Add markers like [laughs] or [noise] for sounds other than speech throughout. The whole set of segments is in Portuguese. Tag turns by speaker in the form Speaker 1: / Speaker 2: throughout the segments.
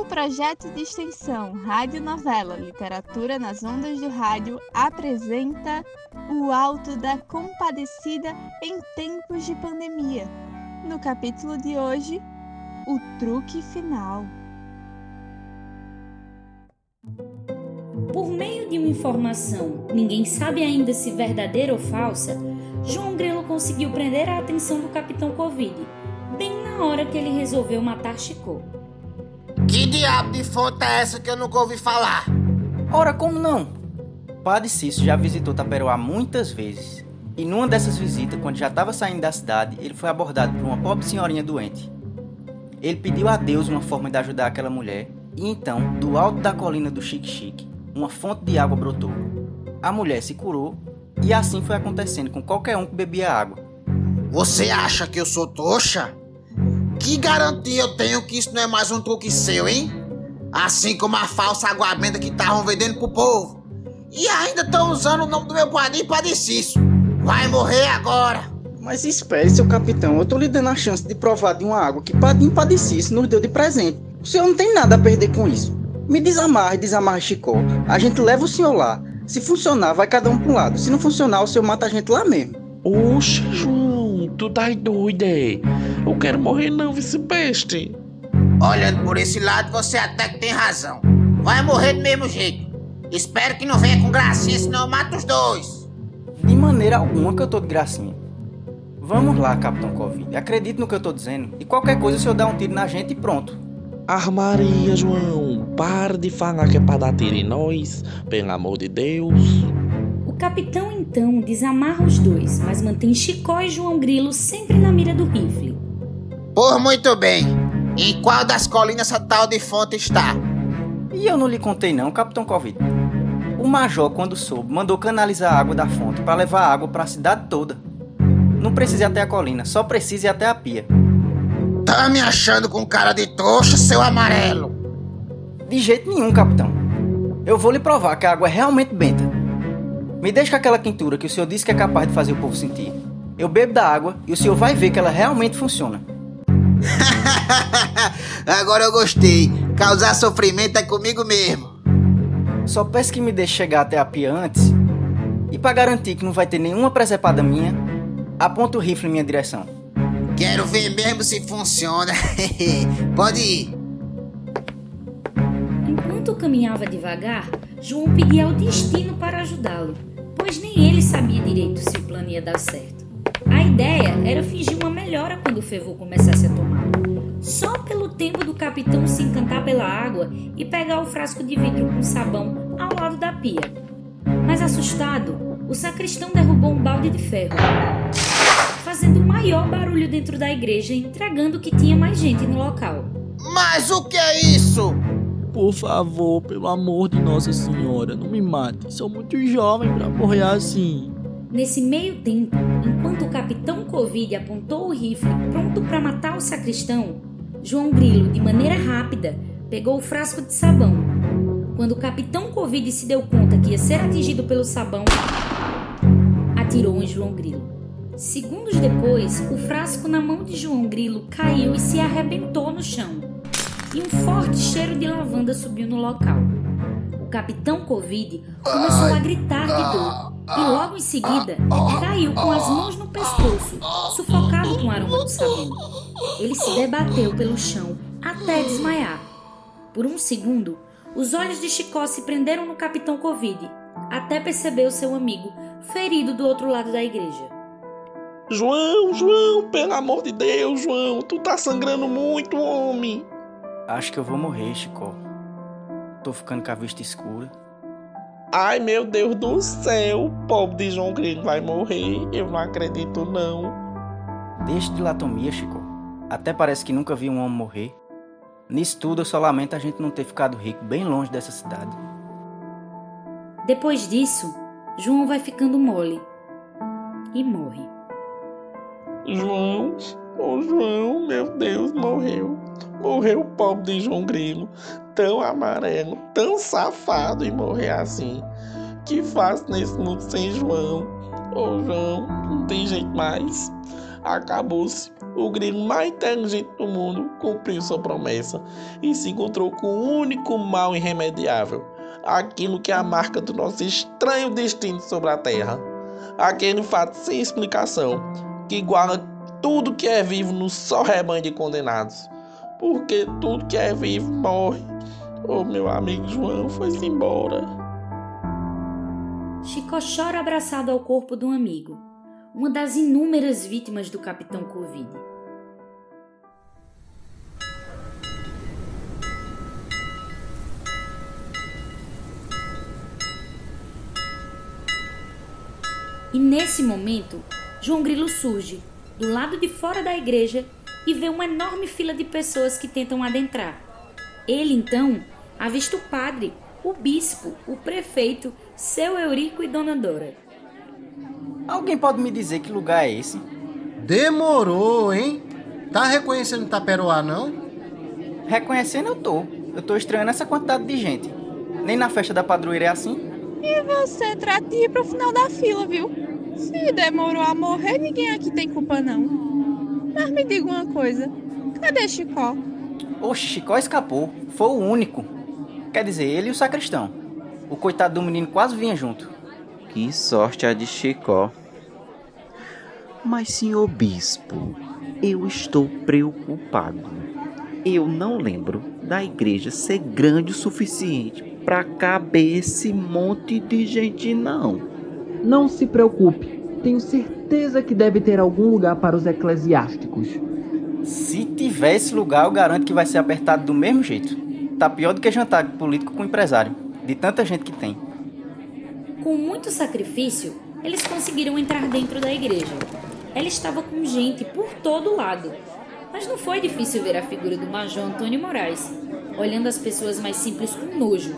Speaker 1: O projeto de extensão Rádio Novela Literatura nas Ondas do Rádio apresenta O Alto da Compadecida em Tempos de Pandemia. No capítulo de hoje, O Truque Final.
Speaker 2: Por meio de uma informação, ninguém sabe ainda se verdadeira ou falsa, João Grelo conseguiu prender a atenção do Capitão Covid, bem na hora que ele resolveu matar Chico.
Speaker 3: Que diabo de fonte é essa que eu nunca ouvi falar?
Speaker 4: Ora, como não? Padre Cício já visitou Taperoá muitas vezes. E numa dessas visitas, quando já estava saindo da cidade, ele foi abordado por uma pobre senhorinha doente. Ele pediu a Deus uma forma de ajudar aquela mulher, e então, do alto da colina do Chique Chique, uma fonte de água brotou. A mulher se curou, e assim foi acontecendo com qualquer um que bebia água.
Speaker 3: Você acha que eu sou toxa? Que garantia eu tenho que isso não é mais um truque seu, hein? Assim como a falsa água benta que estavam vendendo pro povo. E ainda estão usando o nome do meu padrinho Padecício. Vai morrer agora!
Speaker 5: Mas espere, seu capitão, eu tô lhe dando a chance de provar de uma água que Padinho Padecício nos deu de presente. O senhor não tem nada a perder com isso. Me desamarre, desamarre Chicó. A gente leva o senhor lá. Se funcionar, vai cada um um lado. Se não funcionar, o senhor mata a gente lá mesmo.
Speaker 6: Oxe, João, tu tá doido, é? Eu quero morrer não, vice-peste.
Speaker 3: Olhando por esse lado, você até que tem razão. Vai morrer do mesmo jeito. Espero que não venha com gracinha, senão eu mato os dois.
Speaker 4: De maneira alguma que eu tô de gracinha. Vamos lá, Capitão Covid. Acredite no que eu tô dizendo. E qualquer coisa, o senhor dá um tiro na gente e pronto.
Speaker 6: Armaria, João, para de falar que é pra dar tiro em nós, pelo amor de Deus.
Speaker 2: O capitão então desamarra os dois, mas mantém Chicó e João Grilo sempre na mira do rifle.
Speaker 3: Por muito bem. Em qual das colinas essa tal de fonte está?
Speaker 4: E eu não lhe contei não, Capitão Covid. O major, quando soube, mandou canalizar a água da fonte para levar água para a cidade toda. Não precisa ir até a colina, só precisa ir até a pia.
Speaker 3: Tá me achando com cara de trouxa, seu amarelo?
Speaker 4: De jeito nenhum, capitão. Eu vou lhe provar que a água é realmente benta. Me deixe com aquela quintura que o senhor disse que é capaz de fazer o povo sentir. Eu bebo da água e o senhor vai ver que ela realmente funciona. [laughs]
Speaker 3: Agora eu gostei. Causar sofrimento é comigo mesmo.
Speaker 4: Só peço que me deixe chegar até a pia antes. E para garantir que não vai ter nenhuma presepada minha, aponta o rifle em minha direção.
Speaker 3: Quero ver mesmo se funciona. [laughs] Pode ir.
Speaker 2: Enquanto caminhava devagar, João pedia ao destino para ajudá-lo, pois nem ele sabia direito se o plano ia dar certo. A ideia era fingir uma melhora quando o fervor começasse a tomar. Só pelo tempo do capitão se encantar pela água e pegar o frasco de vidro com sabão ao lado da pia. Mas assustado, o sacristão derrubou um balde de ferro, fazendo o maior barulho dentro da igreja, entregando que tinha mais gente no local.
Speaker 3: Mas o que é isso?
Speaker 7: Por favor, pelo amor de Nossa Senhora, não me mate. Sou muito jovem para morrer assim.
Speaker 2: Nesse meio tempo, enquanto o capitão Covid apontou o rifle pronto para matar o sacristão, João Grilo, de maneira rápida, pegou o frasco de sabão. Quando o capitão Covid se deu conta que ia ser atingido pelo sabão, atirou em João Grilo. Segundos depois, o frasco na mão de João Grilo caiu e se arrebentou no chão. E um forte cheiro de lavanda subiu no local. O capitão Covid começou a gritar de dor e logo em seguida caiu com as mãos no pescoço, sufocado com o aroma do sabão. Ele se debateu pelo chão até desmaiar. Por um segundo, os olhos de Chicó se prenderam no capitão Covid, até perceber o seu amigo ferido do outro lado da igreja.
Speaker 6: João, João, pelo amor de Deus, João, tu tá sangrando muito, homem.
Speaker 4: Acho que eu vou morrer, Chicó. Tô ficando com a vista escura.
Speaker 6: Ai, meu Deus do céu, o pobre de João Grilo vai morrer. Eu não acredito, não.
Speaker 4: Deixe de latomia, Chico. Até parece que nunca vi um homem morrer. Nisso tudo, eu só lamento a gente não ter ficado rico bem longe dessa cidade.
Speaker 2: Depois disso, João vai ficando mole e morre.
Speaker 6: João, oh João, meu Deus, morreu. Morreu o pobre de João Grilo, tão amarelo, tão safado e morrer assim. Que faço nesse mundo sem João? Ô João, não tem jeito mais. Acabou-se. O grilo mais inteligente do mundo cumpriu sua promessa e se encontrou com o único mal irremediável, aquilo que é a marca do nosso estranho destino sobre a Terra. Aquele fato sem explicação que iguala tudo que é vivo no só rebanho de condenados. Porque tudo que é vivo morre. O meu amigo João foi-se embora.
Speaker 2: Chicó chora abraçado ao corpo do amigo, uma das inúmeras vítimas do Capitão Covid. E nesse momento, João Grilo surge do lado de fora da igreja e vê uma enorme fila de pessoas que tentam adentrar. Ele então avista o padre, o bispo, o prefeito, seu Eurico e Dona Dora.
Speaker 4: Alguém pode me dizer que lugar é esse?
Speaker 8: Demorou, hein? Tá reconhecendo Taperoá, não?
Speaker 4: Reconhecendo eu tô. Eu tô estranhando essa quantidade de gente. Nem na festa da padroeira é assim?
Speaker 1: E você trata de ir pro final da fila, viu? Se demorou a morrer, ninguém aqui tem culpa, não. Mas me diga uma coisa: cadê Chicó?
Speaker 4: O Chicó escapou. Foi o único. Quer dizer, ele e o sacristão. O coitado do menino quase vinha junto.
Speaker 9: Que sorte a de Chicó. Mas, senhor bispo, eu estou preocupado. Eu não lembro da igreja ser grande o suficiente para caber esse monte de gente, não.
Speaker 10: Não se preocupe. Tenho certeza que deve ter algum lugar para os eclesiásticos.
Speaker 4: Se tiver esse lugar, eu garanto que vai ser apertado do mesmo jeito. Tá pior do que jantar político com empresário, de tanta gente que tem.
Speaker 2: Com muito sacrifício, eles conseguiram entrar dentro da igreja. Ela estava com gente por todo lado. Mas não foi difícil ver a figura do Major Antônio Moraes, olhando as pessoas mais simples com nojo.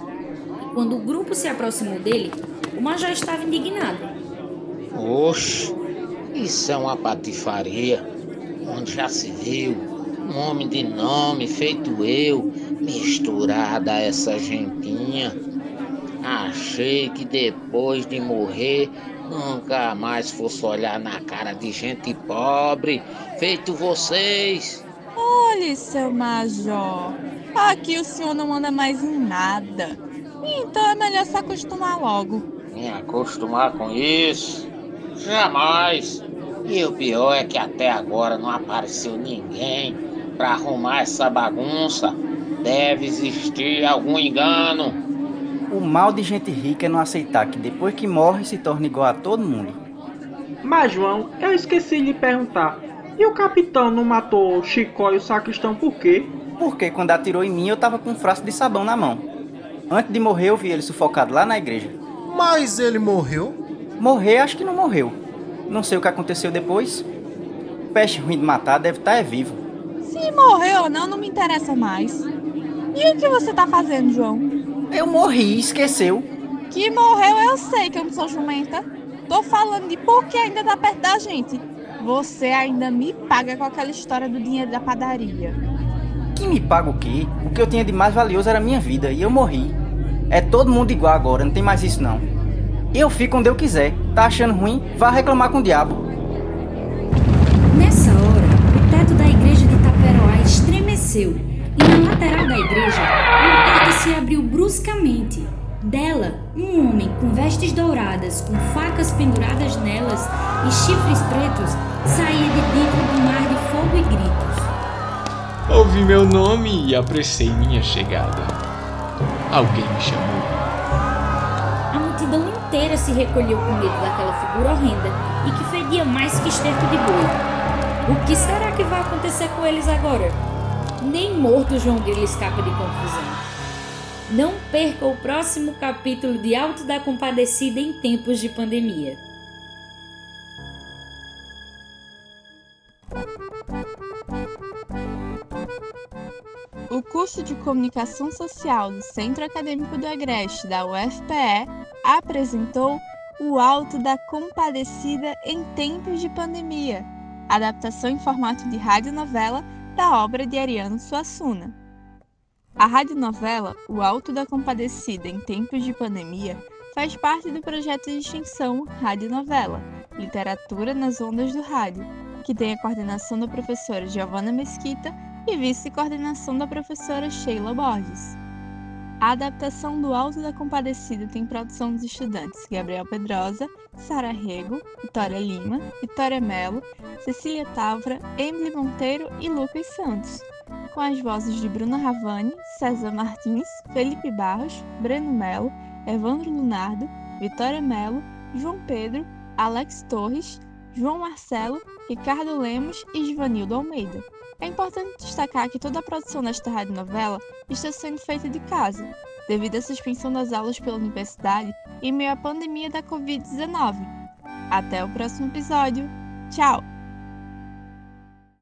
Speaker 2: E quando o grupo se aproximou dele, o Major estava indignado.
Speaker 3: Oxe, isso é uma patifaria. Onde já se viu um homem de nome feito eu, misturado a essa gentinha. Achei que depois de morrer nunca mais fosse olhar na cara de gente pobre, feito vocês.
Speaker 1: Olhe, seu major, aqui o senhor não manda mais em nada. Então é melhor se acostumar logo.
Speaker 3: Me acostumar com isso? Jamais. E o pior é que até agora não apareceu ninguém para arrumar essa bagunça. Deve existir algum engano.
Speaker 4: O mal de gente rica é não aceitar que depois que morre se torna igual a todo mundo.
Speaker 10: Mas, João, eu esqueci de lhe perguntar. E o capitão não matou o Chicó e o sacristão por quê?
Speaker 4: Porque quando atirou em mim eu tava com um frasco de sabão na mão. Antes de morrer eu vi ele sufocado lá na igreja.
Speaker 8: Mas ele morreu?
Speaker 4: Morrer acho que não morreu. Não sei o que aconteceu depois. Peste ruim de matar deve estar é vivo.
Speaker 1: Se morreu ou não, não me interessa mais. E o que você tá fazendo, João?
Speaker 4: Eu morri, esqueceu.
Speaker 1: Que morreu eu sei que eu não sou jumenta. Tô falando de por que ainda tá perto da gente. Você ainda me paga com aquela história do dinheiro da padaria.
Speaker 4: Que me paga o quê? O que eu tinha de mais valioso era a minha vida e eu morri. É todo mundo igual agora, não tem mais isso não. Eu fico onde eu quiser. Tá achando ruim? Vá reclamar com o diabo.
Speaker 2: Nessa hora, o teto da igreja de Taperoá estremeceu e na lateral da igreja, uma porta se abriu bruscamente. Dela, um homem com vestes douradas, com facas penduradas nelas e chifres pretos, saía de dentro do mar de fogo e gritos.
Speaker 11: Ouvi meu nome e apressei minha chegada. Alguém me chamou.
Speaker 2: A multidão inteira se recolheu com medo daquela figura horrenda e que fedia mais que esterco de boi. O que será que vai acontecer com eles agora? Nem morto João Grilo escapa de confusão. Não perca o próximo capítulo de Alto da Compadecida em tempos de pandemia.
Speaker 1: O curso de Comunicação Social do Centro Acadêmico do Agreste, da UFPE, apresentou O Alto da Compadecida em Tempos de Pandemia, adaptação em formato de radionovela da obra de Ariano Suassuna. A radionovela O Alto da Compadecida em Tempos de Pandemia faz parte do projeto de extensão Radionovela, Literatura nas Ondas do Rádio, que tem a coordenação da professora Giovana Mesquita e vice-coordenação da professora Sheila Borges. A adaptação do Alto da Compadecida tem produção dos estudantes Gabriel Pedrosa, Sara Rego, Vitória Lima, Vitória Melo, Cecília Tavra, Emily Monteiro e Lucas Santos, com as vozes de Bruna Ravani, César Martins, Felipe Barros, Breno Melo, Evandro Lunardo, Vitória Melo, João Pedro, Alex Torres, João Marcelo, Ricardo Lemos e Givanildo Almeida. É importante destacar que toda a produção desta radionovela está sendo feita de casa, devido à suspensão das aulas pela universidade em meio à pandemia da Covid-19. Até o próximo episódio. Tchau!